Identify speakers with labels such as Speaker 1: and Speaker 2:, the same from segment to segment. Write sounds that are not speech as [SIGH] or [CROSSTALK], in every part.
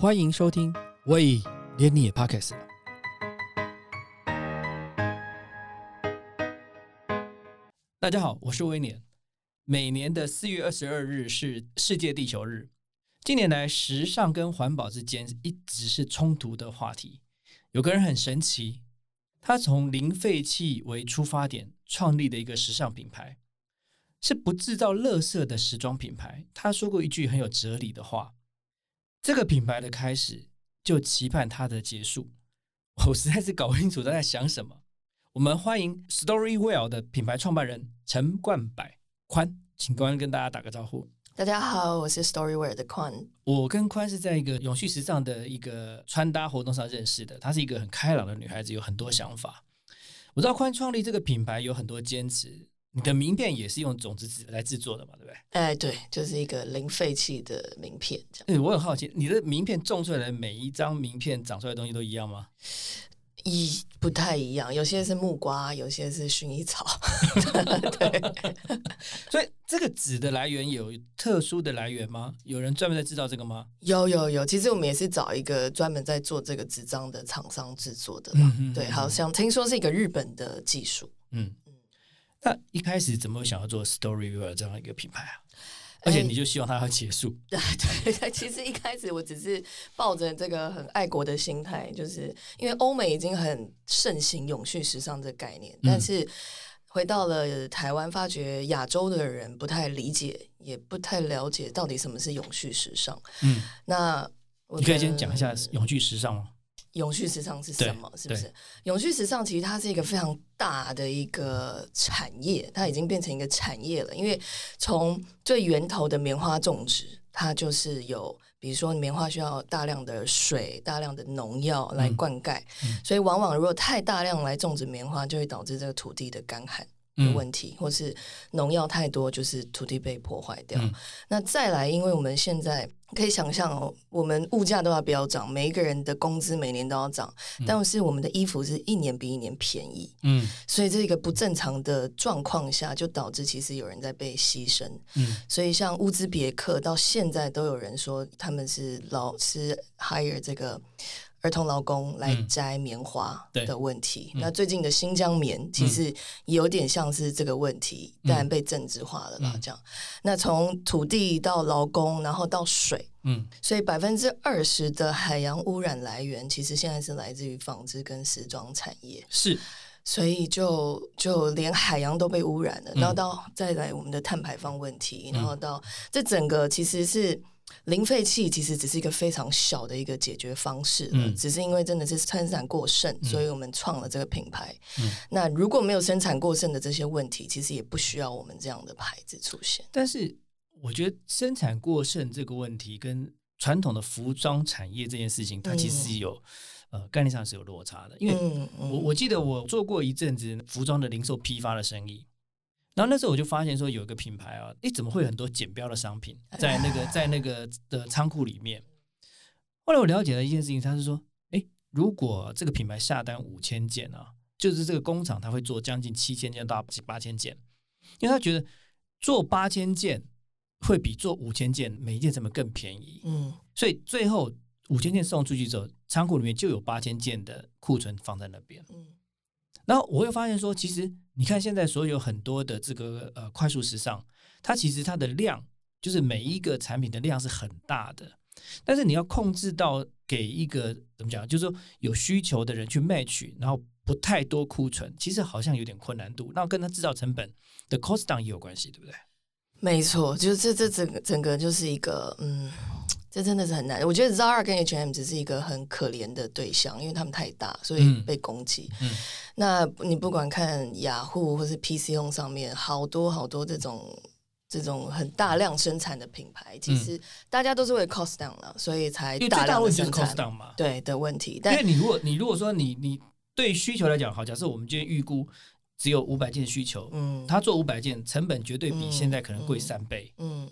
Speaker 1: 欢迎收听，喂，连你也 Podcast 了。大家好，我是威廉。每年的四月二十二日是世界地球日。近年来，时尚跟环保之间一直是冲突的话题。有个人很神奇，他从零废弃为出发点创立的一个时尚品牌，是不制造垃圾的时装品牌。他说过一句很有哲理的话：“这个品牌的开始，就期盼它的结束。”我实在是搞不清楚他在想什么。我们欢迎 Storywell 的品牌创办人陈冠柏宽，请宽跟大家打个招呼。
Speaker 2: 大家好，我是 Storywell 的宽。
Speaker 1: 我跟宽是在一个永续时尚的一个穿搭活动上认识的。她是一个很开朗的女孩子，有很多想法。我知道宽创立这个品牌有很多坚持。你的名片也是用种子纸来制作的嘛？对不对？
Speaker 2: 哎，对，就是一个零废弃的名片。这样。
Speaker 1: 哎，我很好奇，你的名片种出来的每一张名片长出来的东西都一样吗？
Speaker 2: 一不太一样，有些是木瓜，有些是薰衣草。[LAUGHS] 对，[LAUGHS]
Speaker 1: 所以这个纸的来源有特殊的来源吗？有人专门在制造这个吗？
Speaker 2: 有有有，其实我们也是找一个专门在做这个纸张的厂商制作的嘛。对，好像听说是一个日本的技术。嗯
Speaker 1: 嗯，那一开始怎么想要做 Storywear 这样一个品牌啊？而且你就希望它要结束？[LAUGHS]
Speaker 2: 对对，其实一开始我只是抱着这个很爱国的心态，就是因为欧美已经很盛行永续时尚这概念，但是回到了台湾，发觉亚洲的人不太理解，也不太了解到底什么是永续时尚。嗯，那
Speaker 1: 你可以先讲一下永续时尚吗？
Speaker 2: 永续时尚是什么？是不是永续时尚？其实它是一个非常大的一个产业，它已经变成一个产业了。因为从最源头的棉花种植，它就是有，比如说棉花需要大量的水、大量的农药来灌溉，所以往往如果太大量来种植棉花，就会导致这个土地的干旱。的问题，或是农药太多，就是土地被破坏掉。那再来，因为我们现在可以想象哦，我们物价都要飙涨，每一个人的工资每年都要涨，但是我们的衣服是一年比一年便宜。嗯，所以这个不正常的状况下，就导致其实有人在被牺牲。嗯，所以像乌兹别克到现在都有人说他们是老是 hire 这个。儿童劳工来摘棉花的问题，那最近的新疆棉其实有点像是这个问题，但被政治化了啦。这样，那从土地到劳工，然后到水，嗯，所以百分之二十的海洋污染来源，其实现在是来自于纺织跟时装产业。
Speaker 1: 是，
Speaker 2: 所以就就连海洋都被污染了，然后到再来我们的碳排放问题，然后到这整个其实是。零废弃其实只是一个非常小的一个解决方式了，只是因为真的是生产过剩，所以我们创了这个品牌。嗯那如果没有生产过剩的这些问题，其实也不需要我们这样的牌子出现。
Speaker 1: 但是，我觉得生产过剩这个问题跟传统的服装产业这件事情，它其实是有呃概念上是有落差的。因为我我记得我做过一阵子服装的零售批发的生意。然后那时候我就发现说有一个品牌啊，诶，怎么会很多剪标的商品 [LAUGHS] 在那个在那个的仓库里面？后来我了解了一件事情，他是说，诶，如果这个品牌下单五千件啊，就是这个工厂他会做将近七千件到八千件，因为他觉得做八千件会比做五千件每一件成本更便宜。嗯，所以最后五千件送出去之后，仓库里面就有八千件的库存放在那边。嗯。然后我会发现说，其实你看现在所有很多的这个呃快速时尚，它其实它的量就是每一个产品的量是很大的，但是你要控制到给一个怎么讲，就是说有需求的人去 match，然后不太多库存，其实好像有点困难度。那跟它制造成本的 cost down 也有关系，对不对？
Speaker 2: 没错，就是这这整个整个就是一个嗯。这真的是很难。我觉得 Zara 跟 H&M 只是一个很可怜的对象，因为他们太大，所以被攻击。那你不管看雅虎或是 PC Home 上面，好多好多这种这种很大量生产的品牌，其实大家都是为了 cost down 了，所以才大量生产。对的问题。
Speaker 1: 因为你如果你如果说你你对需求来讲，好，假设我们今天预估只有五百件需求，嗯，他做五百件，成本绝对比现在可能贵三倍，嗯。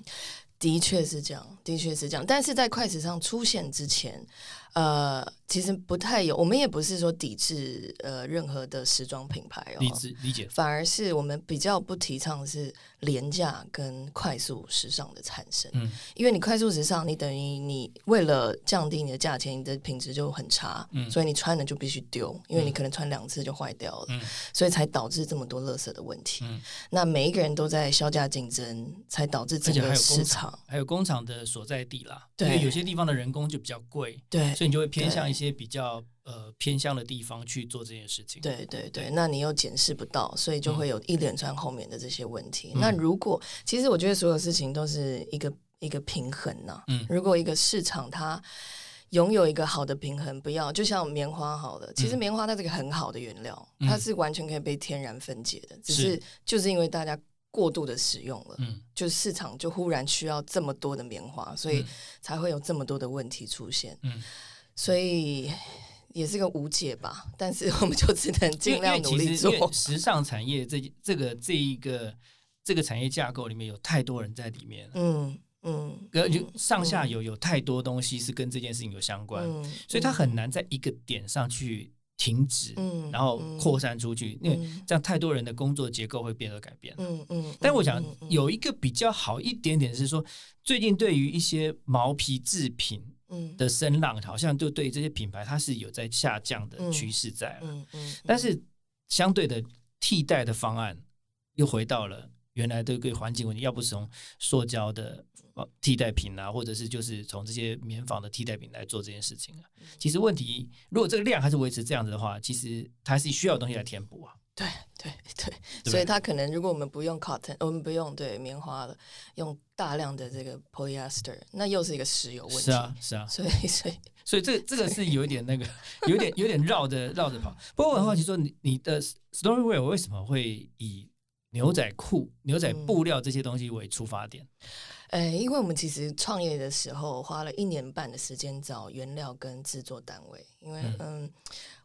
Speaker 2: 的确是这样，的确是这样。但是在快时尚出现之前，呃，其实不太有，我们也不是说抵制呃任何的时装品牌哦，
Speaker 1: 理解理解，
Speaker 2: 反而是我们比较不提倡是廉价跟快速时尚的产生，嗯，因为你快速时尚，你等于你为了降低你的价钱，你的品质就很差，嗯，所以你穿了就必须丢，因为你可能穿两次就坏掉了，嗯，所以才导致这么多垃圾的问题，嗯，那每一个人都在销价竞争，才导致整个市场
Speaker 1: 还有工厂的所在地啦，对，有些地方的人工就比较贵，
Speaker 2: 对。
Speaker 1: 所以你就会偏向一些比较呃偏向的地方去做这件事情。
Speaker 2: 对对对，那你又检视不到，所以就会有一连串后面的这些问题。那如果其实我觉得所有事情都是一个一个平衡呢。嗯，如果一个市场它拥有一个好的平衡，不要就像棉花好了，其实棉花它是个很好的原料，它是完全可以被天然分解的，只是就是因为大家过度的使用了，嗯，就市场就忽然需要这么多的棉花，所以才会有这么多的问题出现。嗯。所以也是个无解吧，但是我们就只能尽量努力做。
Speaker 1: 时尚产业这这个这一个这个产业架构里面有太多人在里面，嗯嗯，就上下游有太多东西是跟这件事情有相关，所以它很难在一个点上去停止，嗯，然后扩散出去，因为这样太多人的工作结构会变得改变，嗯嗯。但我想有一个比较好一点点是说，最近对于一些毛皮制品。的声浪好像就对这些品牌，它是有在下降的趋势在了。但是相对的替代的方案又回到了原来对对环境问题，要不是从塑胶的替代品啊，或者是就是从这些棉纺的替代品来做这件事情啊。其实问题，如果这个量还是维持这样子的话，其实它是需要东西来填补啊。
Speaker 2: 对对对，所以它可能如果我们不用 cotton，我们不用对棉花了，用大量的这个 polyester，那又是一个石油问题。
Speaker 1: 是啊，是啊。
Speaker 2: 所以所以 [LAUGHS]
Speaker 1: 所以这这个是有一点那个，[LAUGHS] 有点有点绕着绕着跑。不过我很好奇，说你你的 storywear 为什么会以牛仔裤、牛仔布料这些东西为出发点？
Speaker 2: 呃，因为我们其实创业的时候花了一年半的时间找原料跟制作单位，因为嗯。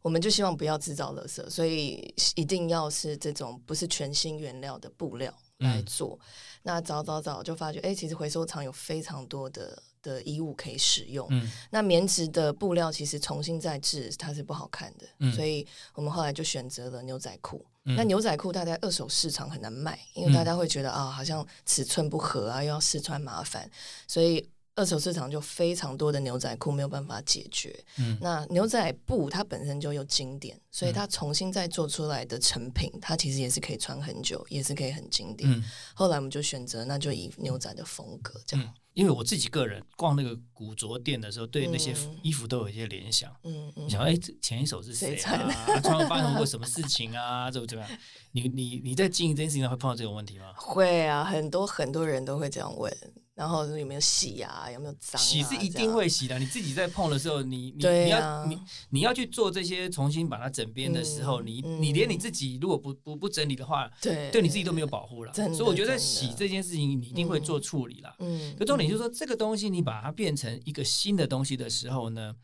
Speaker 2: 我们就希望不要制造垃圾，所以一定要是这种不是全新原料的布料来做。那早早早就发觉，哎，其实回收厂有非常多的的衣物可以使用。嗯那棉质的布料其实重新再制它是不好看的，所以我们后来就选择了牛仔裤。那牛仔裤它在二手市场很难卖，因为大家会觉得啊，好像尺寸不合啊，又要试穿麻烦，所以。二手市场就非常多的牛仔裤没有办法解决，嗯，那牛仔布它本身就有经典，所以它重新再做出来的成品，它其实也是可以穿很久，也是可以很经典。后来我们就选择，那就以牛仔的风格这样。
Speaker 1: 因为我自己个人逛那个古着店的时候，对那些衣服都有一些联想，嗯嗯，想哎，前一手是谁啊？穿了发生过什么事情啊？怎么怎么样？你你你在经营这件事情上会碰到这种问题吗？
Speaker 2: 会啊，很多很多人都会这样问。然后有没有洗呀？有没有脏？
Speaker 1: 洗是一定会洗的。你自己在碰的时候，你你你要你你要去做这些重新把它整编的时候，你你连你自己如果不不不整理的话，
Speaker 2: 对，
Speaker 1: 对你自己都没有保护了。所以我觉得洗这件事情，你一定会做处理了。嗯，可重点就是说，这个东西你把它变成一个新的东西的时候呢，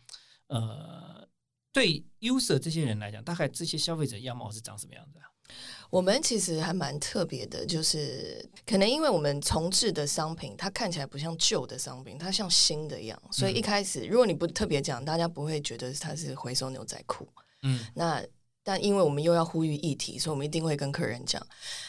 Speaker 1: 呃，对 user 这些人来讲，大概这些消费者样貌是长什么样子啊？
Speaker 2: 我们其实还蛮特别的，就是可能因为我们重置的商品，它看起来不像旧的商品，它像新的一样，所以一开始如果你不特别讲，大家不会觉得它是回收牛仔裤。嗯，那但因为我们又要呼吁议题，所以我们一定会跟客人讲。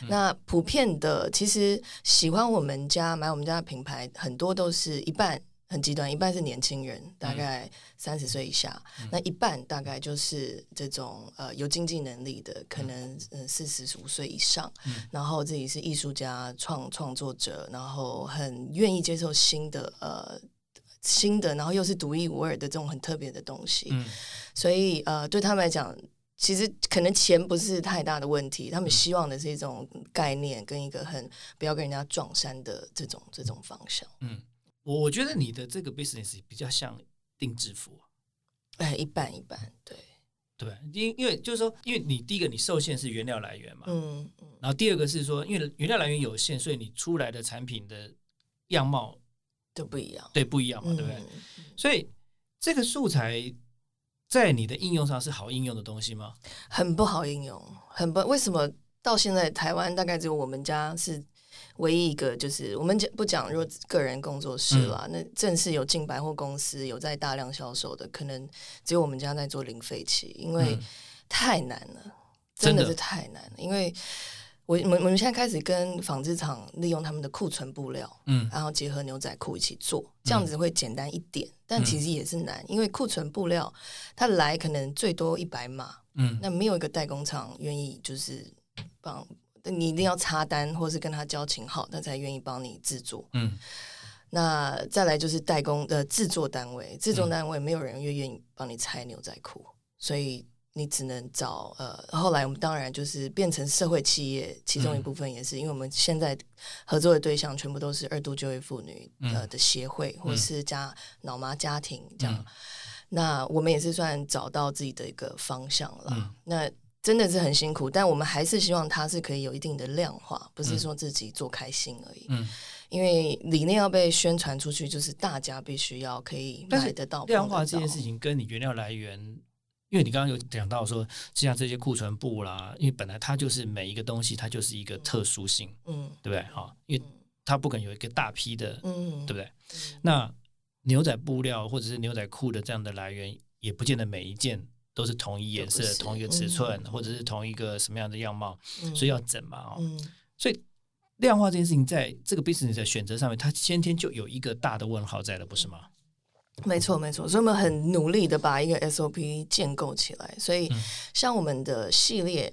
Speaker 2: 那普遍的，其实喜欢我们家买我们家的品牌，很多都是一半。很极端，一半是年轻人，大概三十岁以下，那一半大概就是这种呃有经济能力的，可能嗯四十五岁以上，然后自己是艺术家、创创作者，然后很愿意接受新的呃新的，然后又是独一无二的这种很特别的东西，所以呃对他们来讲，其实可能钱不是太大的问题，他们希望的是一种概念跟一个很不要跟人家撞衫的这种这种方向，嗯。
Speaker 1: 我我觉得你的这个 business 比较像定制服，
Speaker 2: 哎，一半一半，对
Speaker 1: 对，因因为就是说，因为你第一个你受限是原料来源嘛，嗯嗯，然后第二个是说，因为原料来源有限，所以你出来的产品的样貌
Speaker 2: 都不一样，
Speaker 1: 对，不一样嘛，对不对？所以这个素材在你的应用上是好应用的东西吗？
Speaker 2: 很不好应用，很不为什么到现在台湾大概只有我们家是。唯一一个就是我们讲不讲，如果个人工作室啦，那正式有进百货公司有在大量销售的，可能只有我们家在做零废弃，因为太难了，真的是太难了。因为我我我们现在开始跟纺织厂利用他们的库存布料，嗯，然后结合牛仔裤一起做，这样子会简单一点，但其实也是难，因为库存布料它来可能最多一百码，嗯，那没有一个代工厂愿意就是帮。你一定要插单，或是跟他交情好，他才愿意帮你制作。嗯，那再来就是代工的制作单位，制作单位没有人愿愿意帮你拆牛仔裤，所以你只能找呃。后来我们当然就是变成社会企业，其中一部分也是因为我们现在合作的对象全部都是二度就业妇女呃的协会，或是家老妈家庭这样。那我们也是算找到自己的一个方向了。那真的是很辛苦，但我们还是希望它是可以有一定的量化，不是说自己做开心而已。嗯，因为理念要被宣传出去，就是大家必须要可以买得到。
Speaker 1: 量化这件事情跟你原料来源，因为你刚刚有讲到说，就像这些库存布啦，因为本来它就是每一个东西，它就是一个特殊性，嗯，对不对？哈，因为它不可能有一个大批的，嗯，对不对？那牛仔布料或者是牛仔裤的这样的来源，也不见得每一件。都是同一颜色、同一个尺寸，或者是同一个什么样的样貌，所以要整嘛哦。所以量化这件事情，在这个 business 的选择上面，它先天就有一个大的问号在了，不是吗？
Speaker 2: 没错，没错。所以我们很努力的把一个 SOP 建构起来。所以像我们的系列，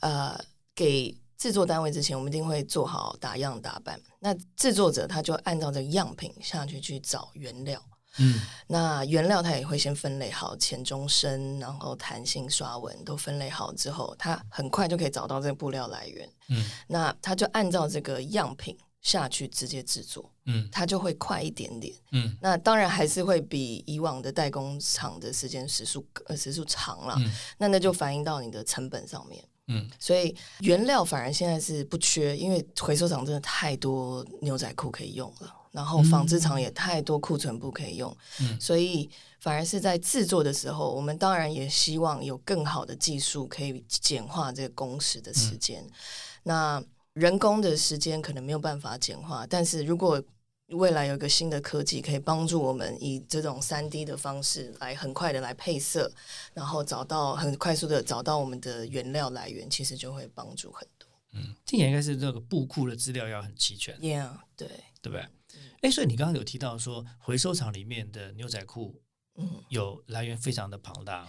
Speaker 2: 呃，给制作单位之前，我们一定会做好打样打版。那制作者他就按照这个样品下去去找原料。嗯，那原料它也会先分类好，浅中深，然后弹性刷纹都分类好之后，它很快就可以找到这个布料来源。嗯，那它就按照这个样品下去直接制作。嗯，它就会快一点点。嗯，那当然还是会比以往的代工厂的时间时数呃时数长了。嗯，那那就反映到你的成本上面。嗯，所以原料反而现在是不缺，因为回收厂真的太多牛仔裤可以用了。然后纺织厂也太多库存布可以用，嗯所以反而是在制作的时候，我们当然也希望有更好的技术可以简化这个工时的时间。那人工的时间可能没有办法简化，但是如果未来有一个新的科技可以帮助我们以这种三 D 的方式来很快的来配色，然后找到很快速的找到我们的原料来源，其实就会帮助很多。
Speaker 1: 嗯，今年应该是这个布库的资料要很齐全。
Speaker 2: Yeah，对，
Speaker 1: 对不对？哎，所以你刚刚有提到说，回收厂里面的牛仔裤，嗯，有来源非常的庞大。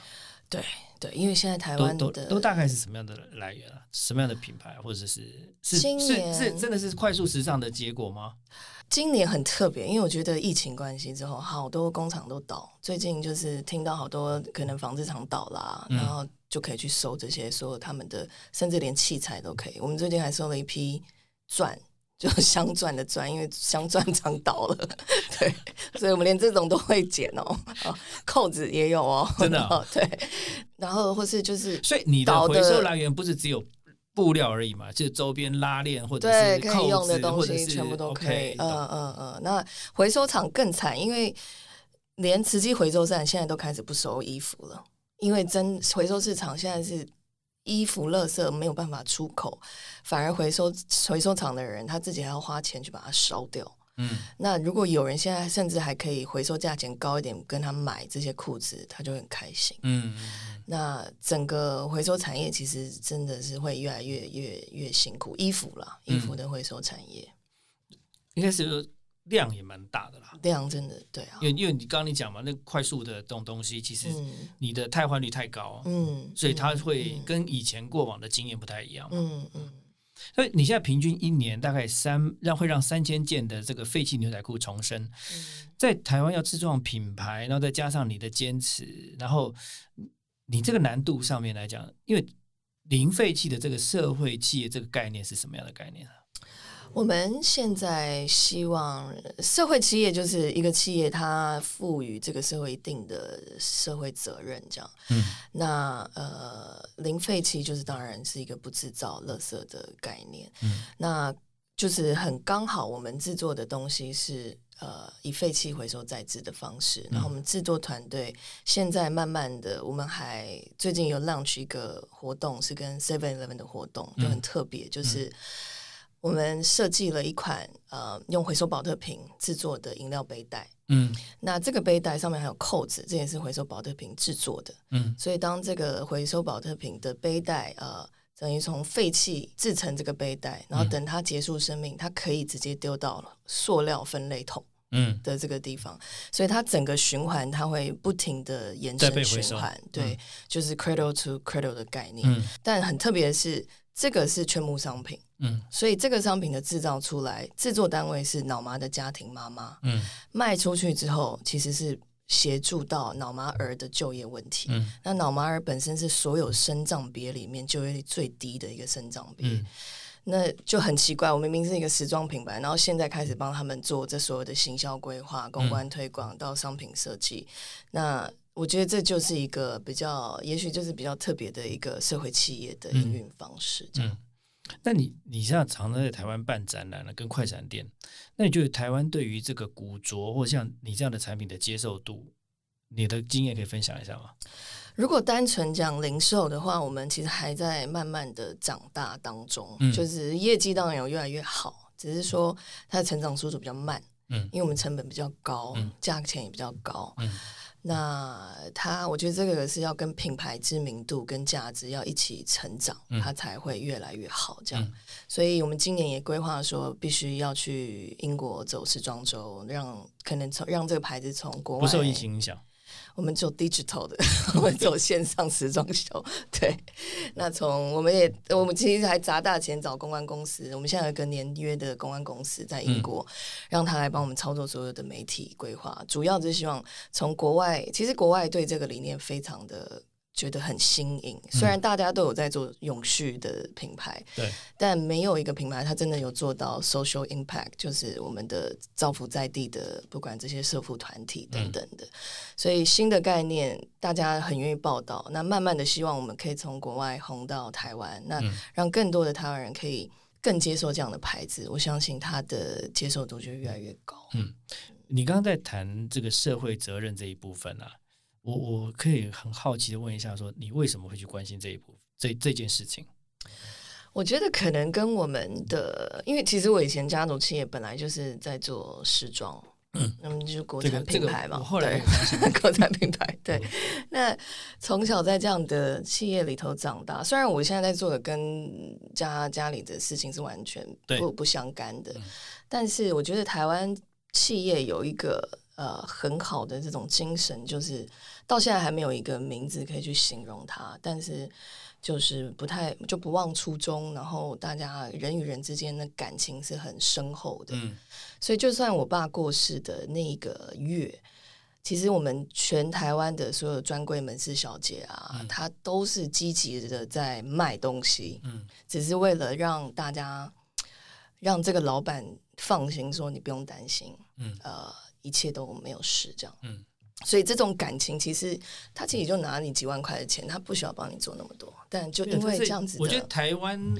Speaker 2: 对对，因为现在台湾
Speaker 1: 的都大概是什么样的来源啊？什么样的品牌，或者是是是是真的是快速时尚的结果吗？
Speaker 2: 今年很特别，因为我觉得疫情关系之后，好多工厂都倒。最近就是听到好多可能纺织厂倒啦，然后就可以去收这些，所有他们的，甚至连器材都可以。我们最近还收了一批钻。就镶钻的钻，因为镶钻厂倒了，对，所以我们连这种都会剪哦，扣子也有哦，
Speaker 1: 真的，
Speaker 2: 对，然后或是就是，
Speaker 1: 所以你的回收来源不是只有布料而已嘛，就是周边拉链或者是
Speaker 2: 可以用的东西，全部都可以，嗯嗯嗯。那回收厂更惨，因为连慈济回收站现在都开始不收衣服了，因为真回收市场现在是。衣服垃圾没有办法出口，反而回收回收厂的人他自己还要花钱去把它烧掉。嗯，那如果有人现在甚至还可以回收价钱高一点跟他买这些裤子，他就很开心。嗯，那整个回收产业其实真的是会越来越越越辛苦，衣服啦，衣服的回收产业
Speaker 1: 应该是。量也蛮大的啦，
Speaker 2: 量真的对啊，
Speaker 1: 因为因为你刚刚你讲嘛，那快速的这种东西，其实你的汰换率太高，嗯，所以它会跟以前过往的经验不太一样，嗯嗯，所以你现在平均一年大概三让会让三千件的这个废弃牛仔裤重生，在台湾要自创品牌，然后再加上你的坚持，然后你这个难度上面来讲，因为零废弃的这个社会企业这个概念是什么样的概念啊？
Speaker 2: 我们现在希望社会企业就是一个企业，它赋予这个社会一定的社会责任，这样。嗯。那呃，零废弃就是当然是一个不制造垃圾的概念。嗯。那就是很刚好，我们制作的东西是呃以废弃回收再制的方式。然后我们制作团队现在慢慢的，我们还最近有 launch 一个活动，是跟 Seven Eleven 的活动，就很特别，就是。我们设计了一款呃用回收保特瓶制作的饮料背带。
Speaker 1: 嗯，
Speaker 2: 那这个背带上面还有扣子，这也是回收保特瓶制作的。
Speaker 1: 嗯，
Speaker 2: 所以当这个回收保特瓶的背带呃。等于从废弃制成这个背带，然后等它结束生命，它可以直接丢到塑料分类桶
Speaker 1: 嗯
Speaker 2: 的这个地方，所以它整个循环它会不停的延伸循环，对，就是 cradle to cradle 的概念。
Speaker 1: 嗯，
Speaker 2: 但很特别的是，这个是全木商品，
Speaker 1: 嗯，
Speaker 2: 所以这个商品的制造出来，制作单位是脑麻的家庭妈妈，
Speaker 1: 嗯，
Speaker 2: 卖出去之后其实是。协助到脑麻儿的就业问题。
Speaker 1: 嗯，
Speaker 2: 那脑麻儿本身是所有生障别里面就业率最低的一个生障别，那就很奇怪。我明明是一个时装品牌，然后现在开始帮他们做这所有的行销规划、公关推广到商品设计。那我觉得这就是一个比较，也许就是比较特别的一个社会企业的营运方式。这样。
Speaker 1: 那你你现在常常在台湾办展览了，跟快闪店，那你觉得台湾对于这个古着或像你这样的产品的接受度，你的经验可以分享一下吗？
Speaker 2: 如果单纯讲零售的话，我们其实还在慢慢的长大当中，就是业绩当然有越来越好，只是说它的成长速度比较慢，
Speaker 1: 嗯，
Speaker 2: 因为我们成本比较高，价钱也比较高，
Speaker 1: 嗯。
Speaker 2: 那它，我觉得这个是要跟品牌知名度跟价值要一起成长，它才会越来越好。这样，所以我们今年也规划说，必须要去英国走时装周，让可能从让这个牌子从国外
Speaker 1: 不受疫情影响。
Speaker 2: 我们做 digital 的，[LAUGHS] 我们走线上时装秀。[LAUGHS] 对，那从我们也，我们其实还砸大钱找公关公司。我们现在有个年约的公关公司在英国，让他来帮我们操作所有的媒体规划。主要就是希望从国外，其实国外对这个理念非常的。觉得很新颖，虽然大家都有在做永续的品牌，
Speaker 1: 对，
Speaker 2: 但没有一个品牌它真的有做到 social impact，就是我们的造福在地的，不管这些社福团体等等的。所以新的概念大家很愿意报道，那慢慢的希望我们可以从国外红到台湾，那让更多的台湾人可以更接受这样的牌子，我相信它的接受度就越来越高。
Speaker 1: 嗯，你刚刚在谈这个社会责任这一部分啊。我我可以很好奇的问一下，说你为什么会去关心这一部这这件事情？
Speaker 2: 我觉得可能跟我们的，因为其实我以前家族企业本来就是在做时装，
Speaker 1: 嗯，
Speaker 2: 那么就是国产品牌嘛，
Speaker 1: 后来
Speaker 2: 国产品牌，对。那从小在这样的企业里头长大，虽然我现在在做的跟家家里的事情是完全不不相干的，但是我觉得台湾企业有一个。呃，很好的这种精神，就是到现在还没有一个名字可以去形容它，但是就是不太就不忘初衷，然后大家人与人之间的感情是很深厚的。
Speaker 1: 嗯，
Speaker 2: 所以就算我爸过世的那个月，其实我们全台湾的所有专柜门市小姐啊，她都是积极的在卖东西，
Speaker 1: 嗯，
Speaker 2: 只是为了让大家让这个老板放心，说你不用担心，
Speaker 1: 嗯，
Speaker 2: 呃。一切都没有事，这样。
Speaker 1: 嗯，
Speaker 2: 所以这种感情，其实他其实就拿你几万块的钱，他不需要帮你做那么多。但就因为这样子，
Speaker 1: 我觉得台湾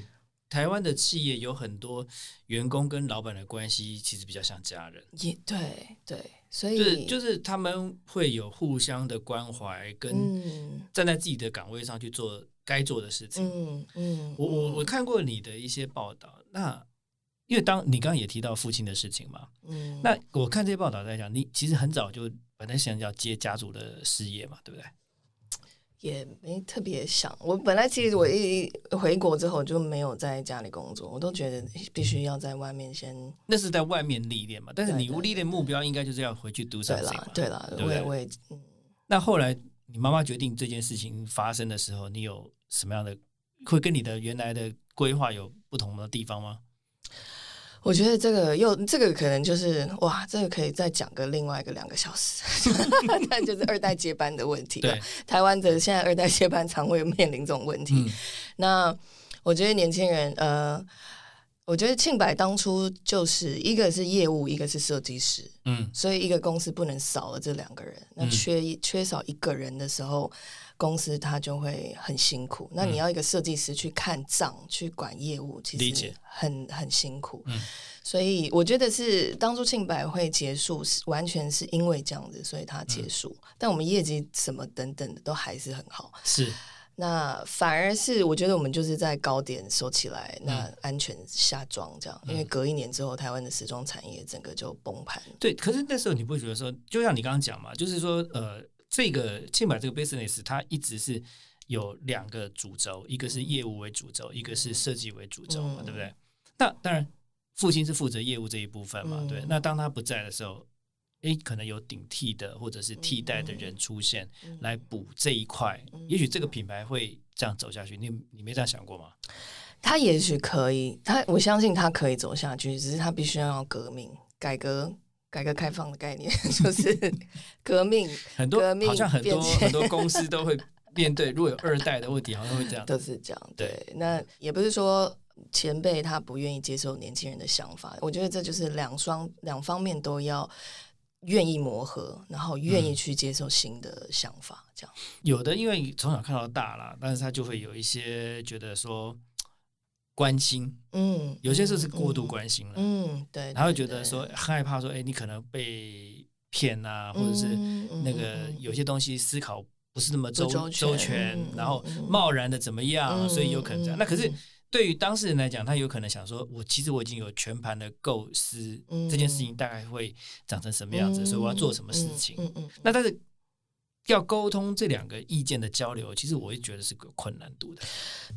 Speaker 1: 台湾的企业有很多员工跟老板的关系，其实比较像家人。
Speaker 2: 也对对，所
Speaker 1: 以就是他们会有互相的关怀，跟站在自己的岗位上去做该做的事情。
Speaker 2: 嗯嗯，
Speaker 1: 我我我看过你的一些报道，那。因为当你刚刚也提到父亲的事情嘛，
Speaker 2: 嗯，
Speaker 1: 那我看这些报道在讲，你其实很早就本来想要接家族的事业嘛，对不对？
Speaker 2: 也没特别想，我本来其实我一回国之后就没有在家里工作，我都觉得必须要在外面先。
Speaker 1: 那是在外面历练嘛，但是你历练目标应该就是要回去读上
Speaker 2: 对
Speaker 1: 了，
Speaker 2: 对了，我也我也嗯。
Speaker 1: 那后来你妈妈决定这件事情发生的时候，你有什么样的会跟你的原来的规划有不同的地方吗？
Speaker 2: 我觉得这个又这个可能就是哇，这个可以再讲个另外一个两个小时，[LAUGHS] 但就是二代接班的问题。
Speaker 1: 对，
Speaker 2: 台湾的现在二代接班常会面临这种问题。那我觉得年轻人，呃，我觉得庆百当初就是一个是业务，一个是设计师，
Speaker 1: 嗯，
Speaker 2: 所以一个公司不能少了这两个人。那缺缺少一个人的时候。公司他就会很辛苦，那你要一个设计师去看账、去管业务，其实很很辛苦。
Speaker 1: 嗯，
Speaker 2: 所以我觉得是当初庆百会结束，是完全是因为这样子，所以它结束。但我们业绩什么等等的都还是很好。
Speaker 1: 是，
Speaker 2: 那反而是我觉得我们就是在高点收起来，那安全下装这样，因为隔一年之后，台湾的时装产业整个就崩盘。
Speaker 1: 对，可是那时候你不会觉得说，就像你刚刚讲嘛，就是说，呃，这个庆百这个 business 它一直是有两个主轴，一个是业务为主轴，一个是设计为主轴嘛，对不对？那当然，父亲是负责业务这一部分嘛，对。那当他不在的时候。诶，可能有顶替的或者是替代的人出现来补这一块，也许这个品牌会这样走下去。你你没这样想过吗？
Speaker 2: 他也许可以，他我相信他可以走下去，只是他必须要革命、改革、改革开放的概念，[LAUGHS] 就是 [LAUGHS] 革命。
Speaker 1: 很多好像很多很多公司都会面对，如果有二代的问题，好像会这样，
Speaker 2: 都是这样。对，那也不是说前辈他不愿意接受年轻人的想法，我觉得这就是两双两方面都要。愿意磨合，然后愿意去接受新的想法，这样
Speaker 1: 有的，因为从小看到大了，但是他就会有一些觉得说关心，嗯，有些事是过度关心了，
Speaker 2: 嗯，对，
Speaker 1: 他会觉得说害怕说，哎，你可能被骗啊，或者是那个有些东西思考不是那么周周全，然后贸然的怎么样，所以有可能这样。那可是。对于当事人来讲，他有可能想说：“我其实我已经有全盘的构思，这件事情大概会长成什么样子，所以我要做什么事情。”那但是要沟通这两个意见的交流，其实我也觉得是个困难度的。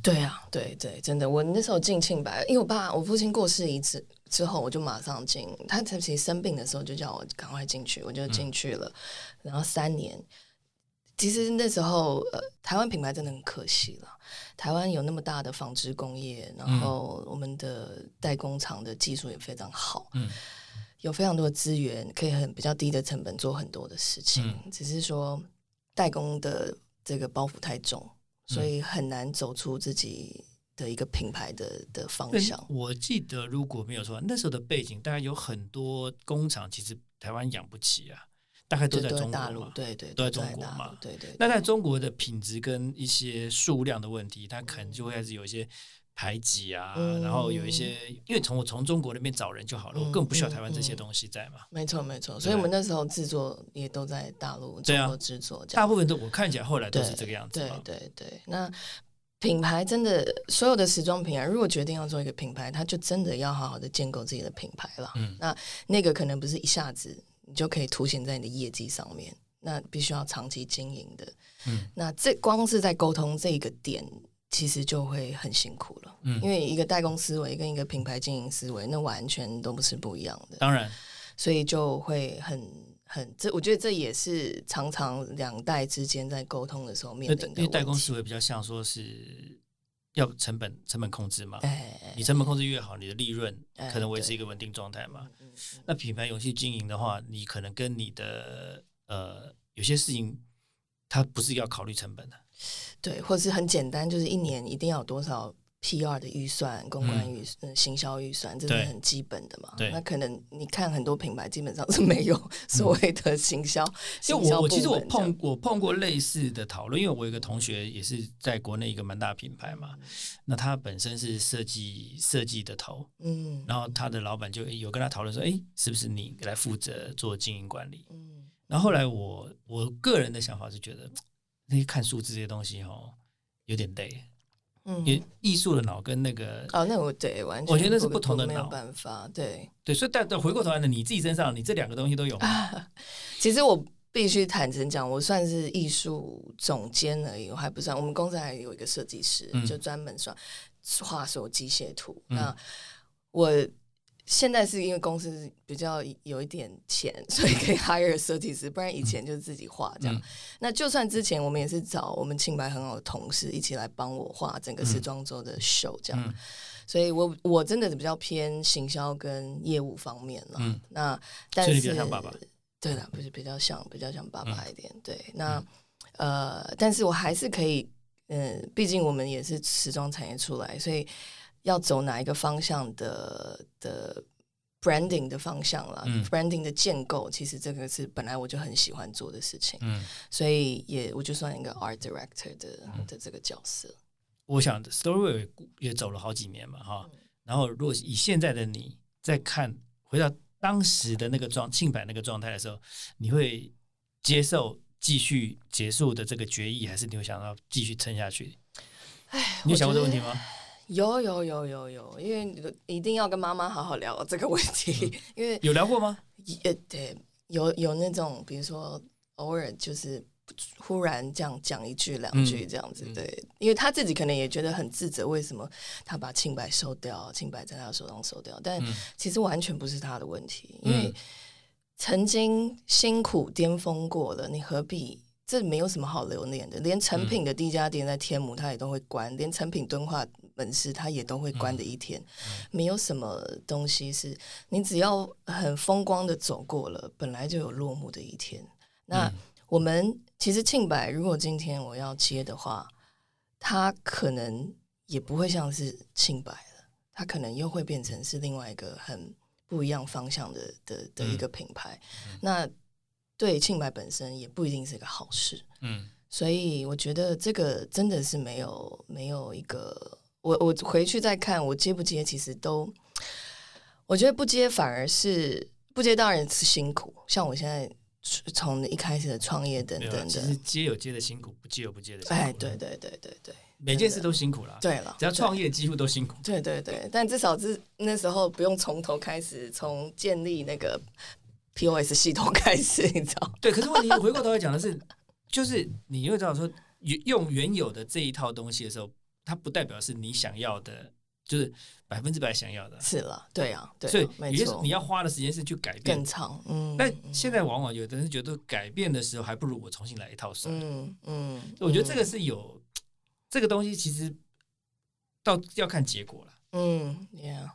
Speaker 2: 对啊，对对，真的，我那时候进庆白，因为我爸我父亲过世一次之后，我就马上进。他其实生病的时候就叫我赶快进去，我就进去了。然后三年，其实那时候呃，台湾品牌真的很可惜了。台湾有那么大的纺织工业，然后我们的代工厂的技术也非常好，嗯，有非常多的资源，可以很比较低的成本做很多的事情。只是说代工的这个包袱太重，所以很难走出自己的一个品牌的的方向。
Speaker 1: 我记得如果没有错，那时候的背景，大概有很多工厂，其实台湾养不起啊。大概都在中国嘛，
Speaker 2: 对对，
Speaker 1: 都在中国嘛，
Speaker 2: 对对。
Speaker 1: 那在中国的品质跟一些数量的问题，它可能就会开始有一些排挤啊，然后有一些，因为从我从中国那边找人就好了，我更不需要台湾这些东西在嘛。
Speaker 2: 没错没错，所以我们那时候制作也都在大陆中国制作，
Speaker 1: 大部分都我看起来后来都是这个样子。
Speaker 2: 对对对，那品牌真的所有的时装品牌，如果决定要做一个品牌，它就真的要好好的建构自己的品牌了。嗯，那那个可能不是一下子。你就可以凸显在你的业绩上面，那必须要长期经营的。嗯，那这光是在沟通这个点，其实就会很辛苦了。嗯，因为一个代工思维跟一个品牌经营思维，那完全都不是不一样的。
Speaker 1: 当然，
Speaker 2: 所以就会很很这，我觉得这也是常常两代之间在沟通的时候面临的。
Speaker 1: 因为代工思维比较像说是。要成本成本控制嘛？你成本控制越好，你的利润可能维持一个稳定状态嘛。那品牌游戏经营的话，你可能跟你的呃有些事情，它不是要考虑成本的，
Speaker 2: 对，或者是很简单，就是一年一定要有多少。P R 的预算、公关预、嗯，行销预算，这是很基本的嘛。那可能你看很多品牌基本上是没有所谓的行销。[LAUGHS]
Speaker 1: 因为我我其实我碰我碰过类似的讨论，因为我有一个同学也是在国内一个蛮大品牌嘛，那他本身是设计设计的头，嗯，然后他的老板就有跟他讨论说，哎，是不是你来负责做经营管理？嗯，然后后来我我个人的想法是觉得那些看数字这些东西哦，有点累。嗯，艺术的脑跟那个
Speaker 2: 哦，那我对完全，
Speaker 1: 我觉得那是不同的脑，
Speaker 2: 没有办法，对
Speaker 1: 对，所以但但回过头来呢，你自己身上，你这两个东西都有。[LAUGHS]
Speaker 2: 其实我必须坦诚讲，我算是艺术总监而已，我还不算。我们公司还有一个设计师，就专门算画所有机械图。那我。现在是因为公司比较有一点钱，[LAUGHS] 所以可以 hire 设计师，不然以前就是自己画这样。那就算之前我们也是找我们清白很好的同事一起来帮我画整个时装周的 show 这样。所以我我真的是比较偏行销跟业务方面了。嗯，那但是对的，不是比较像比较像爸爸一点。对，那呃，但是我还是可以，嗯，毕竟我们也是时装产业出来，所以。要走哪一个方向的的 branding 的方向了嗯？branding 的建构，其实这个是本来我就很喜欢做的事情，嗯，所以也我就算一个 art director 的的这个角色。
Speaker 1: 我想 story 也走了好几年嘛，哈。然后，如果以现在的你再看回到当时的那个状庆版那个状态的时候，你会接受继续结束的这个决议，还是你会想要继续撑下去？哎，你有想过这个问题吗？
Speaker 2: 有有有有有，因为一定要跟妈妈好好聊这个问题，[LAUGHS] 因为
Speaker 1: 有聊过吗？
Speaker 2: 也对，有有那种，比如说偶尔就是忽然这样讲一句两句这样子，对，因为他自己可能也觉得很自责，为什么他把清白收掉，清白在他手上收掉，但其实完全不是他的问题，因为曾经辛苦巅峰过了，你何必？这没有什么好留恋的，连成品的第一家店在天母，它也都会关；连成品敦化门市，它也都会关的一天。没有什么东西是你只要很风光的走过了，本来就有落幕的一天。那我们其实庆白，如果今天我要接的话，它可能也不会像是庆白了，它可能又会变成是另外一个很不一样方向的的的一个品牌。那对清白本身也不一定是个好事，嗯，所以我觉得这个真的是没有没有一个，我我回去再看我接不接，其实都，我觉得不接反而是不接，当然是辛苦。像我现在从一开始的创业等等的，
Speaker 1: 接有接的辛苦，不接有不接的辛苦。
Speaker 2: 哎，对对对对对，
Speaker 1: 每件事都辛苦了，
Speaker 2: 对了，
Speaker 1: 只要创业几乎都辛苦。
Speaker 2: 对对对，但至少是那时候不用从头开始，从建立那个。POS 系统开始，[LAUGHS] 你知道？
Speaker 1: 对，可是问题回过头来讲的是，就是你又知道说，用原有的这一套东西的时候，它不代表是你想要的，就是百分之百想要的。
Speaker 2: 是了，对啊，对，
Speaker 1: 所以有些你要花的时间是去改变
Speaker 2: 更长。嗯，
Speaker 1: 但现在往往有的人觉得改变的时候，还不如我重新来一套算了。嗯嗯，我觉得这个是有这个东西，其实到要看结果了。
Speaker 2: 嗯，Yeah。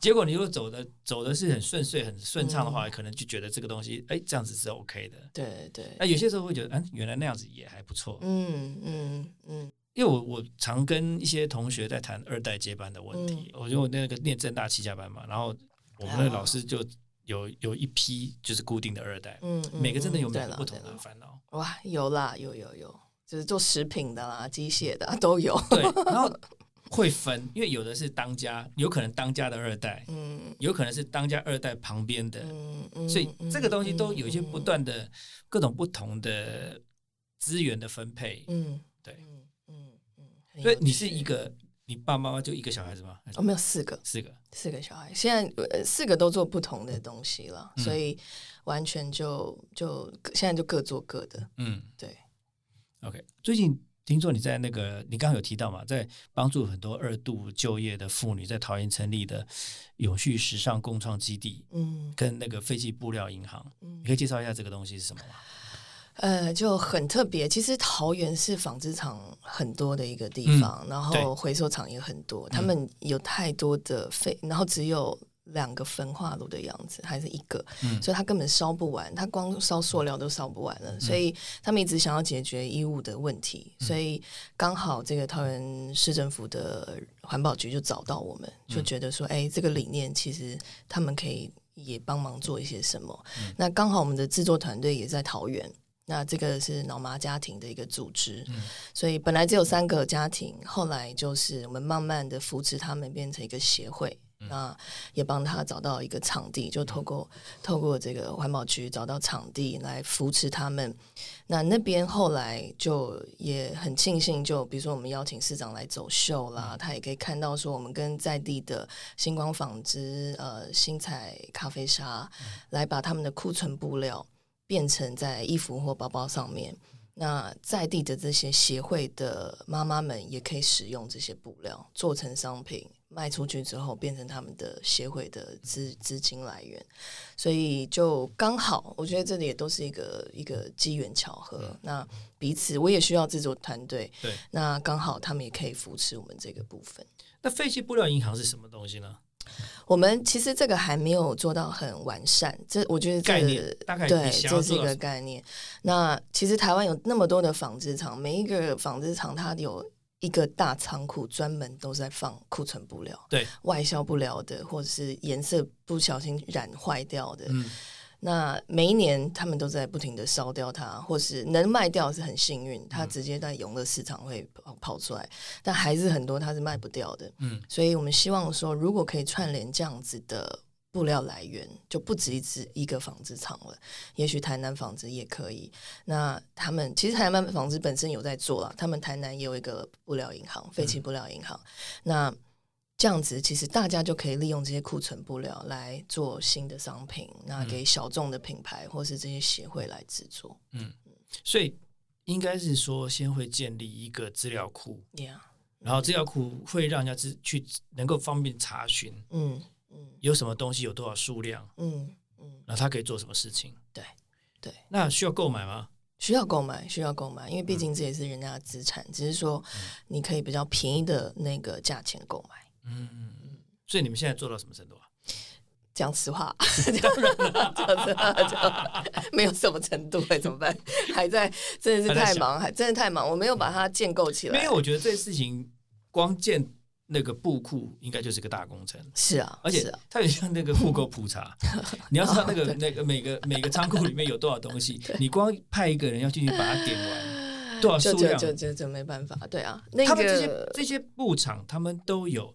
Speaker 1: 结果你如果走的走的是很顺遂、很顺畅的话，可能就觉得这个东西，哎，这样子是 OK 的。
Speaker 2: 对对。
Speaker 1: 那有些时候会觉得，嗯，原来那样子也还不错。嗯嗯嗯。因为我我常跟一些同学在谈二代接班的问题。我觉得我那个念正大七家班嘛，然后我们的老师就有有一批就是固定的二代，嗯，每个真的有每个不同的烦恼。
Speaker 2: 哇，有啦，有有有，就是做食品的啦、机械的都有。
Speaker 1: 对，然后。会分，因为有的是当家，有可能当家的二代，嗯，有可能是当家二代旁边的，嗯嗯所以这个东西都有一些不断的各种不同的资源的分配，嗯，对，嗯嗯所以你是一个，你爸爸妈妈就一个小孩子吗？
Speaker 2: 哦，没有四个，
Speaker 1: 四个，
Speaker 2: 四个小孩，现在四个都做不同的东西了，所以完全就就现在就各做各的，嗯，对
Speaker 1: ，OK，最近。听说你在那个，你刚刚有提到嘛，在帮助很多二度就业的妇女，在桃园成立的永续时尚共创基地，嗯，跟那个废弃布料银行，嗯，你可以介绍一下这个东西是什么吗？
Speaker 2: 呃，就很特别。其实桃园是纺织厂很多的一个地方，然后回收厂也很多，他们有太多的废，然后只有。两个焚化炉的样子，还是一个，所以他根本烧不完，他光烧塑料都烧不完了，所以他们一直想要解决衣物的问题，所以刚好这个桃园市政府的环保局就找到我们，就觉得说，哎，这个理念其实他们可以也帮忙做一些什么。那刚好我们的制作团队也在桃园，那这个是脑麻家庭的一个组织，所以本来只有三个家庭，后来就是我们慢慢的扶持他们变成一个协会。那也帮他找到一个场地，就透过透过这个环保局找到场地来扶持他们。那那边后来就也很庆幸，就比如说我们邀请市长来走秀啦，他也可以看到说我们跟在地的星光纺织、呃新彩咖啡沙来把他们的库存布料变成在衣服或包包上面。那在地的这些协会的妈妈们也可以使用这些布料做成商品。卖出去之后，变成他们的协会的资资金来源，所以就刚好，我觉得这里也都是一个一个机缘巧合。那彼此我也需要制作团队，
Speaker 1: 对，
Speaker 2: 那刚好他们也可以扶持我们这个部分。
Speaker 1: 那废弃布料银行是什么东西呢？
Speaker 2: 我们其实这个还没有做到很完善，这我觉得
Speaker 1: 概念大概
Speaker 2: 对，这是一个概念。那其实台湾有那么多的纺织厂，每一个纺织厂它有。一个大仓库专门都在放库存布料，
Speaker 1: 对。
Speaker 2: 外销不了的，或者是颜色不小心染坏掉的，那每一年他们都在不停的烧掉它，或是能卖掉是很幸运，它直接在永乐市场会跑跑出来，但还是很多它是卖不掉的。嗯，所以我们希望说，如果可以串联这样子的布料来源就不止一只一个纺织厂了，也许台南纺织也可以。那他们其实台南纺织本身有在做了，他们台南也有一个布料银行，废弃布料银行。那这样子，其实大家就可以利用这些库存布料来做新的商品，那给小众的品牌或是这些协会来制作。
Speaker 1: 嗯，所以应该是说，先会建立一个资料库
Speaker 2: ，Yeah，
Speaker 1: 然后资料库会让人家去能够方便查询。嗯。有什么东西有多少数量？嗯嗯，然后他可以做什么事情？
Speaker 2: 对对，
Speaker 1: 那需要购买吗？
Speaker 2: 需要购买，需要购买，因为毕竟这也是人家的资产，只是说你可以比较便宜的那个价钱购买。嗯
Speaker 1: 嗯嗯。所以你们现在做到什么程度啊？
Speaker 2: 讲实话，[LAUGHS] 讲实话，讲没有什么程度哎，怎么办？[LAUGHS] 还在，真的是太忙，还真的太忙，我没有把它建构起来。
Speaker 1: 因为我觉得这事情光建。那个布库应该就是个大工程，
Speaker 2: 是啊，
Speaker 1: 而且它也像那个户口普查，[LAUGHS] 你要知道那个那个每个每个仓库里面有多少东西，[LAUGHS] 你光派一个人要进去把它点完，多少数量，
Speaker 2: 就就就没办法，对啊，
Speaker 1: 他们这些这些布厂他们都有。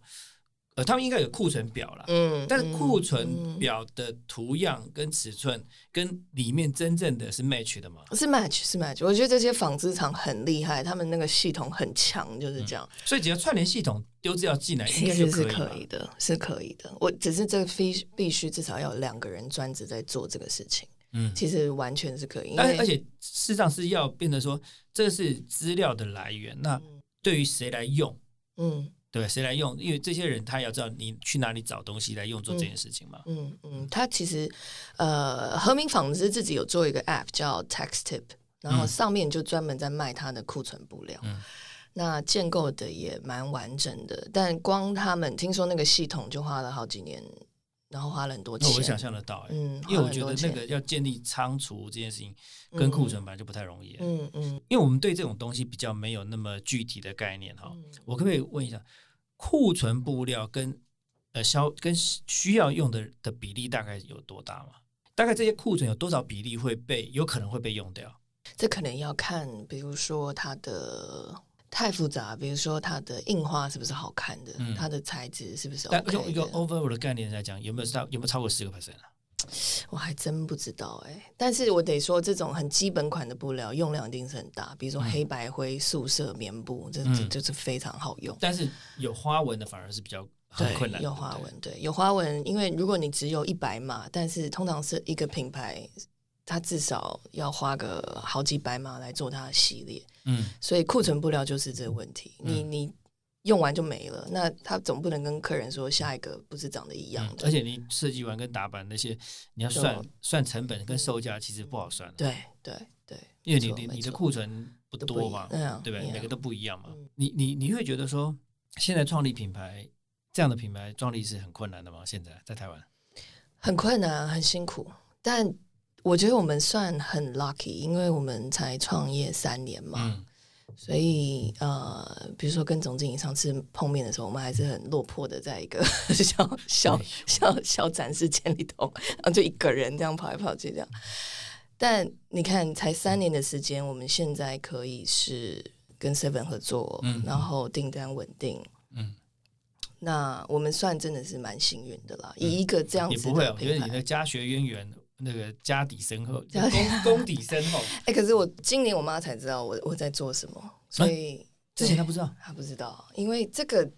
Speaker 1: 呃，他们应该有库存表了，嗯，但是库存表的图样跟尺寸跟里面真正的是 match 的吗？
Speaker 2: 是 match，是 match。我觉得这些纺织厂很厉害，他们那个系统很强，就是这样。
Speaker 1: 所以只要串联系统丢资料进来，应该
Speaker 2: 是
Speaker 1: 可
Speaker 2: 以的，是可以的。我只是这个必必须至少要有两个人专职在做这个事情。嗯，其实完全是可以。
Speaker 1: 而而且事实上是要变得说，这是资料的来源。那对于谁来用？嗯。对，谁来用？因为这些人他要知道你去哪里找东西来用做这件事情嘛。
Speaker 2: 嗯嗯，他其实呃，和明纺织自己有做一个 app 叫 TextTip，然后上面就专门在卖他的库存布料。嗯，那建构的也蛮完整的，但光他们听说那个系统就花了好几年。然后花了很多钱，
Speaker 1: 我想象得到，嗯，因为我觉得那个要建立仓储这件事情跟库存本来就不太容易，嗯嗯，因为我们对这种东西比较没有那么具体的概念哈。我可不可以问一下，库存布料跟呃销跟需要用的的比例大概有多大吗？大概这些库存有多少比例会被有可能会被用掉？
Speaker 2: 这可能要看，比如说它的。太复杂，比如说它的印花是不是好看的，它的材质是不是？
Speaker 1: 但用一个 overall 的概念来讲，有没有超有没有超过十个 percent 啊？[TSK]
Speaker 2: 我还真不知道哎，但是我得说，这种很基本款的布料用量一定是很大，比如说黑白灰素色棉布，这这就是非常好用。
Speaker 1: 但是有花纹的反而是比较很困难。
Speaker 2: 有花纹，对，有花纹，因为如果你只有一百码，但是通常是一个品牌。它至少要花个好几百码来做它的系列，嗯，所以库存布料就是这个问题。你你用完就没了，那他总不能跟客人说下一个不是长得一样的。
Speaker 1: 而且你设计完跟打版那些，你要算算成本跟售价，其实不好算。
Speaker 2: 对对对，
Speaker 1: 因为你你你的库存不多嘛，对不对？每个都不一样嘛。你你你会觉得说，现在创立品牌这样的品牌创立是很困难的吗？现在在台湾
Speaker 2: 很困难，很辛苦，但。我觉得我们算很 lucky，因为我们才创业三年嘛，所以呃，比如说跟总经理上次碰面的时候，我们还是很落魄的，在一个 [LAUGHS] 小小小小展示间里头，然后就一个人这样跑来跑去这样。但你看，才三年的时间，我们现在可以是跟 Seven 合作，嗯然后订单稳定，嗯，那我们算真的是蛮幸运的啦。以一个这样子，
Speaker 1: 不会，因为你的家学渊源。那个家底深厚，功功底深厚。[LAUGHS]
Speaker 2: 哎，可是我今年我妈才知道我我在做什么，所以
Speaker 1: 之前她不知道，
Speaker 2: 她不知道，因为这个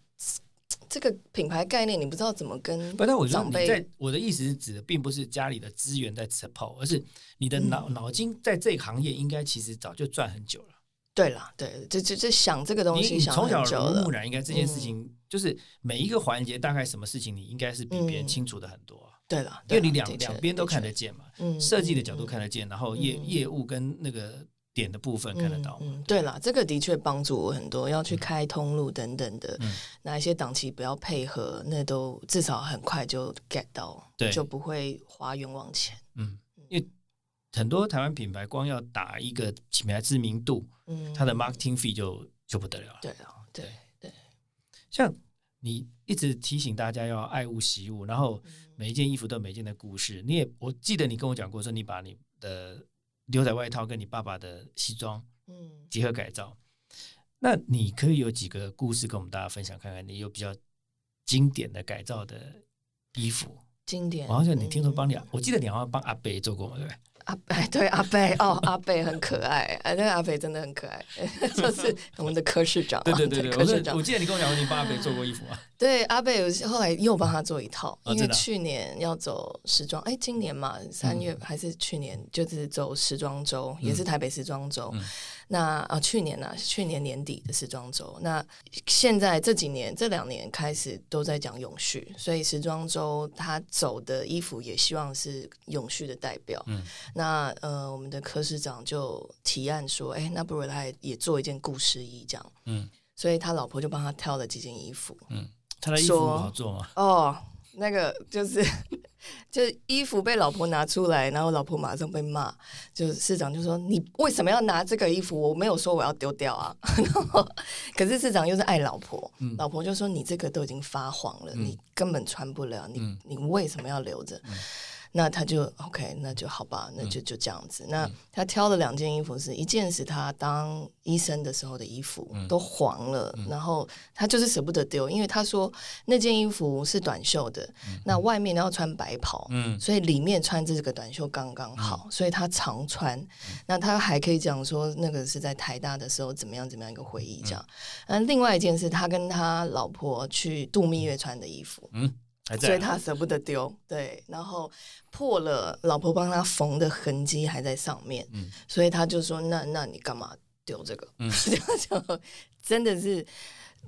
Speaker 2: 这个品牌概念你不知道怎么跟。
Speaker 1: 不，但我觉得你在我的意思是指的，并不是家里的资源在 support，而是你的脑脑筋在这个行业应该其实早就赚很久了。
Speaker 2: 对了，对，就就就想这个东西，想
Speaker 1: 从小耳濡目染，应该这件事情就是每一个环节大概什么事情，你应该是比别人清楚的很多。
Speaker 2: 对了，
Speaker 1: 因为你两两边都看得见嘛，设计的角度看得见，然后业业务跟那个点的部分看得到。
Speaker 2: 嗯，对了，这个的确帮助我很多，要去开通路等等的，哪一些档期不要配合，那都至少很快就 get 到，
Speaker 1: 对，
Speaker 2: 就不会花冤枉钱。
Speaker 1: 嗯，因为很多台湾品牌光要打一个品牌知名度，嗯，它的 marketing fee 就就不得了。
Speaker 2: 对啊，对对，
Speaker 1: 像。你一直提醒大家要爱物惜物，然后每一件衣服都有每件的故事。你也我记得你跟我讲过，说你把你的牛仔外套跟你爸爸的西装，嗯，结合改造。那你可以有几个故事跟我们大家分享看看？你有比较经典的改造的衣服？
Speaker 2: 经典。
Speaker 1: 好像你听说帮你，我记得你好像帮阿北做过嘛，对不对？
Speaker 2: 阿北 [LAUGHS] 对阿贝哦，阿贝很可爱，哎，那个阿贝真的很可爱，[LAUGHS] 就是我们的科室长。
Speaker 1: 对对对对，科室长。我记得你跟我讲过，你帮阿贝做过衣服啊。
Speaker 2: 对，阿贝后来又帮他做一套，因为去年要走时装，哎，今年嘛，三月还是去年，就是走时装周，也是台北时装周。那啊，去年呢，去年年底的时装周。那现在这几年，这两年开始都在讲永续，所以时装周他走的衣服也希望是永续的代表。嗯，那呃，我们的科室长就提案说，哎，那不如他也做一件故事衣这样。嗯，所以他老婆就帮他挑了几件衣服。嗯。
Speaker 1: 他的衣服好做吗？
Speaker 2: 哦，那个就是，就衣服被老婆拿出来，然后老婆马上被骂，就市长就说：“你为什么要拿这个衣服？我没有说我要丢掉啊。[LAUGHS] ”可是市长又是爱老婆，老婆就说：“你这个都已经发黄了，你根本穿不了，你你为什么要留着？”那他就 OK，那就好吧，那就就这样子。那他挑的两件衣服是一件是他当医生的时候的衣服，都黄了，然后他就是舍不得丢，因为他说那件衣服是短袖的，那外面要穿白袍，所以里面穿这个短袖刚刚好，所以他常穿。那他还可以讲说，那个是在台大的时候怎么样怎么样一个回忆这样。那另外一件是他跟他老婆去度蜜月穿的衣服。所以他舍不得丢，对，然后破了，老婆帮他缝的痕迹还在上面，嗯，所以他就说：“那那你干嘛丢这个？”嗯，[LAUGHS] 这样讲真的是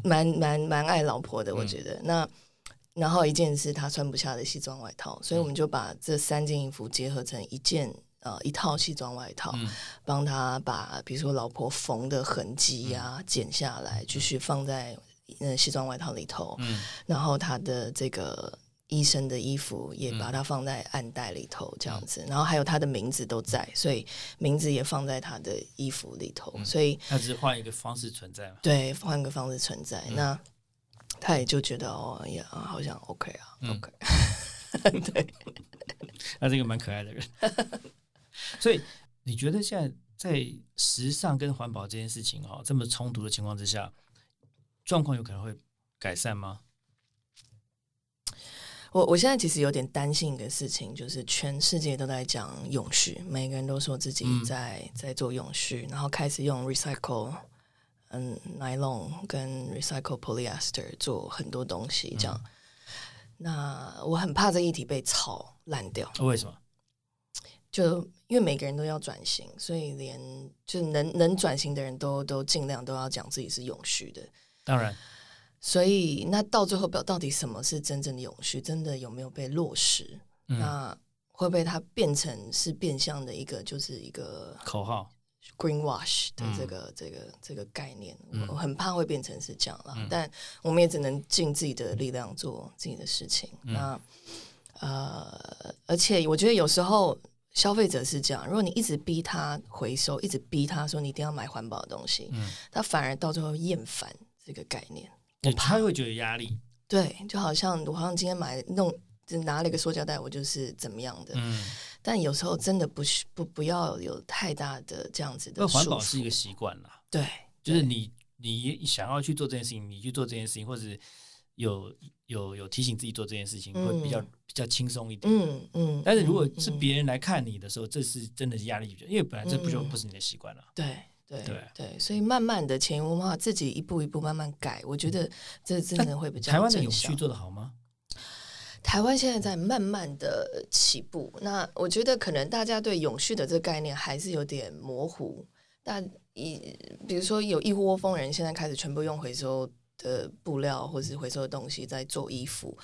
Speaker 2: 蛮蛮蛮爱老婆的，我觉得。那然后一件是他穿不下的西装外套，所以我们就把这三件衣服结合成一件呃一套西装外套，帮他把比如说老婆缝的痕迹呀剪下来，继续放在。嗯，西装外套里头，嗯，然后他的这个医生的衣服也把它放在暗袋里头，这样子，然后还有他的名字都在，所以名字也放在他的衣服里头，所以
Speaker 1: 他只是换一个方式存在嘛？
Speaker 2: 对，换个方式存在，那他也就觉得哦，呀，好像 OK 啊，OK，[LAUGHS] 对，
Speaker 1: 他是一个蛮可爱的人，[LAUGHS] 所以你觉得现在在时尚跟环保这件事情哦，这么冲突的情况之下？状况有可能会改善吗？
Speaker 2: 我我现在其实有点担心一个事情，就是全世界都在讲永续，每个人都说自己在在做永续，然后开始用 recycle 嗯 nylon 跟 recycle polyester 做很多东西，这样。那我很怕这议题被炒烂掉。
Speaker 1: 为什么？
Speaker 2: 就因为每个人都要转型，所以连就能能转型的人都都尽量都要讲自己是永续的。
Speaker 1: 当然，
Speaker 2: 所以那到最后，表到底什么是真正的永续？真的有没有被落实？那会不会它变成是变相的一个，就是一个
Speaker 1: 口号
Speaker 2: ，green wash 的这个这个这个概念？我很怕会变成是这样了。但我们也只能尽自己的力量做自己的事情。那呃，而且我觉得有时候消费者是这样，如果你一直逼他回收，一直逼他说你一定要买环保的东西，他反而到最后厌烦。这个概念，
Speaker 1: 他会觉得压力。
Speaker 2: 对，就好像我好像今天买弄就拿了一个塑胶袋，我就是怎么样的。嗯，但有时候真的不是不不要有太大的这样子的。
Speaker 1: 环保是一个习惯啦。
Speaker 2: 对，
Speaker 1: 就是你你想要去做这件事情，你去做这件事情，或者有有有提醒自己做这件事情，会比较比较轻松一点。嗯嗯。但是如果是别人来看你的时候，这是真的是压力，因为本来这不就不是你的习惯了。
Speaker 2: 对。对对，所以慢慢的潜移默化，自己一步一步慢慢改，我觉得这真的会比较。
Speaker 1: 台湾的永续做的好吗？
Speaker 2: 台湾现在在慢慢的起步，那我觉得可能大家对永续的这个概念还是有点模糊。但一比如说有一窝蜂人现在开始全部用回收的布料或是回收的东西在做衣服，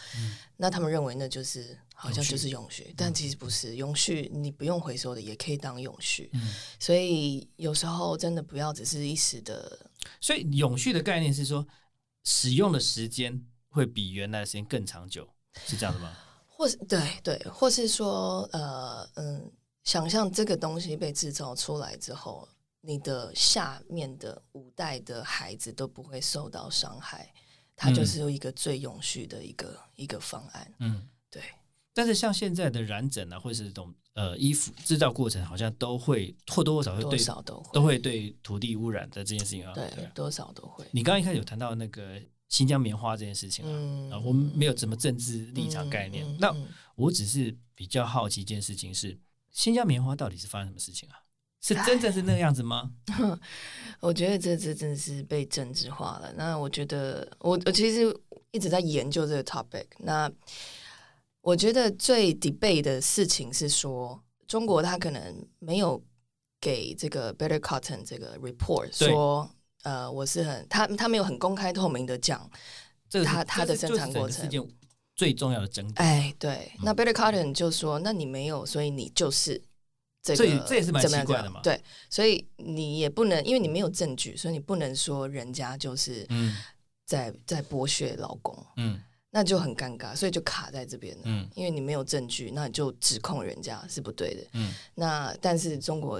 Speaker 2: 那他们认为那就是。好像就是永续，但其实不是永续。你不用回收的也可以当永续，所以有时候真的不要只是一时的。
Speaker 1: 所以永续的概念是说，使用的时间会比原来的时间更长久，是这样的吗？[SIGHS]
Speaker 2: 或是对对，或是说呃嗯，想象这个东西被制造出来之后，你的下面的五代的孩子都不会受到伤害，它就是一个最永续的一个一个方案。嗯，对。
Speaker 1: 但是像现在的染整啊，或者是这种呃衣服制造过程，好像都会或多或少会对都会对土地污染的这件事情啊，
Speaker 2: 对多少都会。
Speaker 1: 你刚刚一开始有谈到那个新疆棉花这件事情啊，啊，我们没有什么政治立场概念。那我只是比较好奇一件事情是，新疆棉花到底是发生什么事情啊？是真正是那个样子吗？[LAUGHS]
Speaker 2: 我觉得这这真的是被政治化了。那我觉得，我我其实一直在研究这个 topic。那我觉得最 debate 的事情是说，中国他可能没有给这个 Better Cotton 这个 report 说，呃，我是很他他没有很公开透明的讲，
Speaker 1: 这个
Speaker 2: 他他的生产过程
Speaker 1: 最重要的争点。
Speaker 2: 哎，对，那 Better Cotton 就说，那你没有，所以你就是。这
Speaker 1: 个这也是蛮奇怪的嘛。
Speaker 2: 对，所以你也不能，因为你没有证据，所以你不能说人家就是在在剥削劳工，嗯，那就很尴尬，所以就卡在这边了。嗯，因为你没有证据，那你就指控人家是不对的。嗯，那但是中国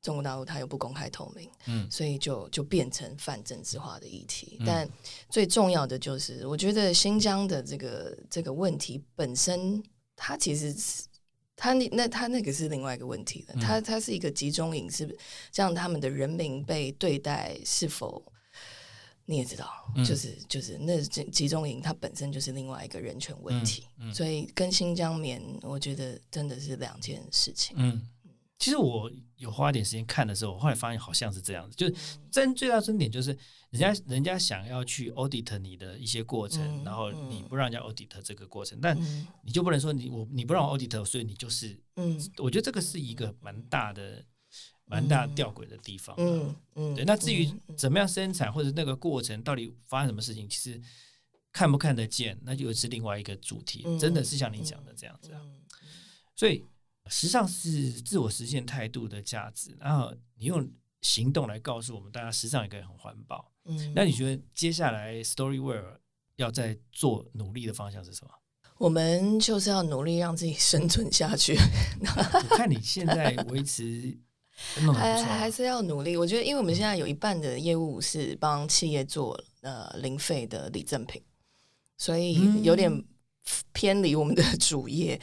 Speaker 2: 中国大陆它又不公开透明，嗯，所以就就变成泛政治化的议题。但最重要的就是，我觉得新疆的这个这个问题本身，它其实是。他那那他那个是另外一个问题了。他他是一个集中营，是这样，他们的人民被对待是否你也知道，就是就是那集集中营，它本身就是另外一个人权问题。所以跟新疆棉，我觉得真的是两件事情。嗯。
Speaker 1: 其实我有花点时间看的时候，我后来发现好像是这样子，就是真最大争点就是人家人家想要去 audit 你的一些过程，然后你不让人家 audit 这个过程，但你就不能说你我你不让我 audit，所以你就是嗯，我觉得这个是一个蛮大的蛮大吊诡的地方。嗯嗯，对。那至于怎么样生产或者那个过程到底发生什么事情，其实看不看得见，那就是另外一个主题。真的是像你讲的这样子，所以。时尚是自我实现态度的价值，然后你用行动来告诉我们大家，时尚也可以很环保。嗯，那你觉得接下来 Storywear 要在做努力的方向是什么？
Speaker 2: 我们就是要努力让自己生存下去。
Speaker 1: 我看你现在维持，[LAUGHS]
Speaker 2: 还还是要努力。我觉得，因为我们现在有一半的业务是帮企业做呃零费的礼赠品，所以有点偏离我们的 [LAUGHS] 主业。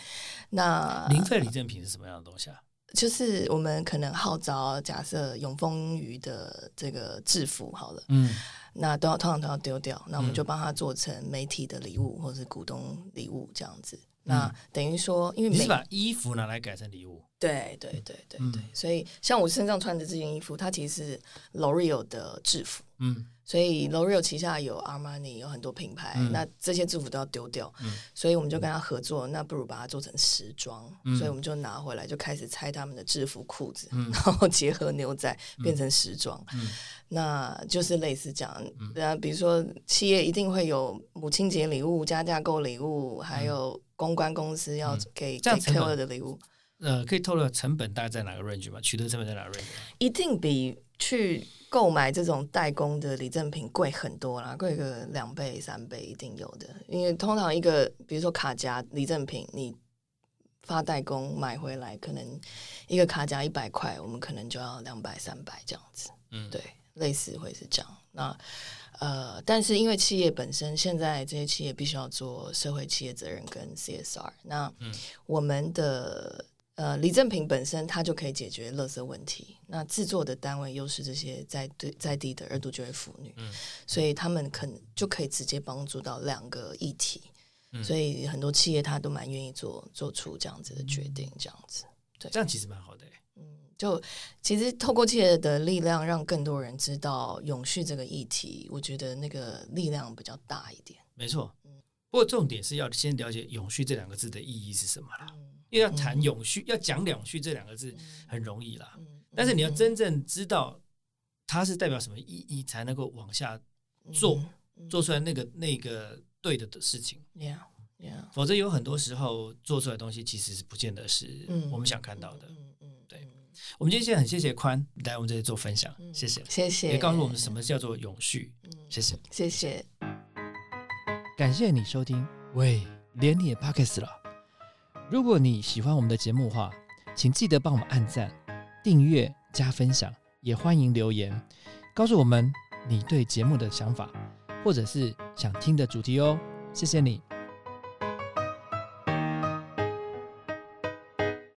Speaker 2: 那
Speaker 1: 零费礼赠品是什么样的东西啊？
Speaker 2: 就是我们可能号召，假设永丰鱼的这个制服好了，嗯，那都要通常都要丢掉，那我们就帮他做成媒体的礼物或者是股东礼物这样子。那等于说，因为
Speaker 1: 你是把衣服拿来改成礼物，
Speaker 2: 对对对对对，所以像我身上穿的这件衣服，它其实是 L'Oreal 的制服，嗯。所以 L'Oreal 旗下有 Armani，有很多品牌，那这些制服都要丢掉，所以我们就跟他合作，那不如把它做成时装，所以我们就拿回来，就开始拆他们的制服裤子，[LAUGHS] 然后结合牛仔变成时装，那就是类似这样。啊，比如说企业一定会有母亲节礼物、加价购礼物，还有公关公司要给给客户的礼物。
Speaker 1: 呃，可以透露成本大概在哪个 range 吗？取得成本在哪个 range？
Speaker 2: 一定比去。购买这种代工的礼赠品贵很多啦，贵个两倍三倍一定有的。因为通常一个，比如说卡夹礼赠品，你发代工买回来，可能一个卡夹一百块，我们可能就要两百三百这样子。嗯，对，类似会是这样。那呃，但是因为企业本身现在这些企业必须要做社会企业责任跟 CSR，那我们的。呃，李正平本身他就可以解决垃圾问题。那制作的单位又是这些在对在地的二度就业妇女，嗯，所以他们可能就可以直接帮助到两个议题。所以很多企业他都蛮愿意做做出这样子的决定，这样子，对，
Speaker 1: 这样其实蛮好的。
Speaker 2: 嗯，就其实透过企业的力量，让更多人知道永续这个议题，我觉得那个力量比较大一点。
Speaker 1: 没错，嗯，不过重点是要先了解永续这两个字的意义是什么了。因为要谈永续，要讲永续这两个字很容易啦，但是你要真正知道它是代表什么意义，才能够往下做做出来那个那个对的的事情。否则有很多时候做出来东西其实是不见得是我们想看到的。对，我们今天很谢谢宽来我们这里做分享，谢谢，
Speaker 2: 谢谢，
Speaker 1: 也告诉我们什么叫做永续。谢谢，
Speaker 2: 谢谢，
Speaker 1: 感谢你收听。喂，连你也 pockets 了。如果你喜欢我们的节目话，请记得帮我们按赞、订阅、加分享，也欢迎留言告诉我们你对节目的想法，或者是想听的主题哦。谢谢你。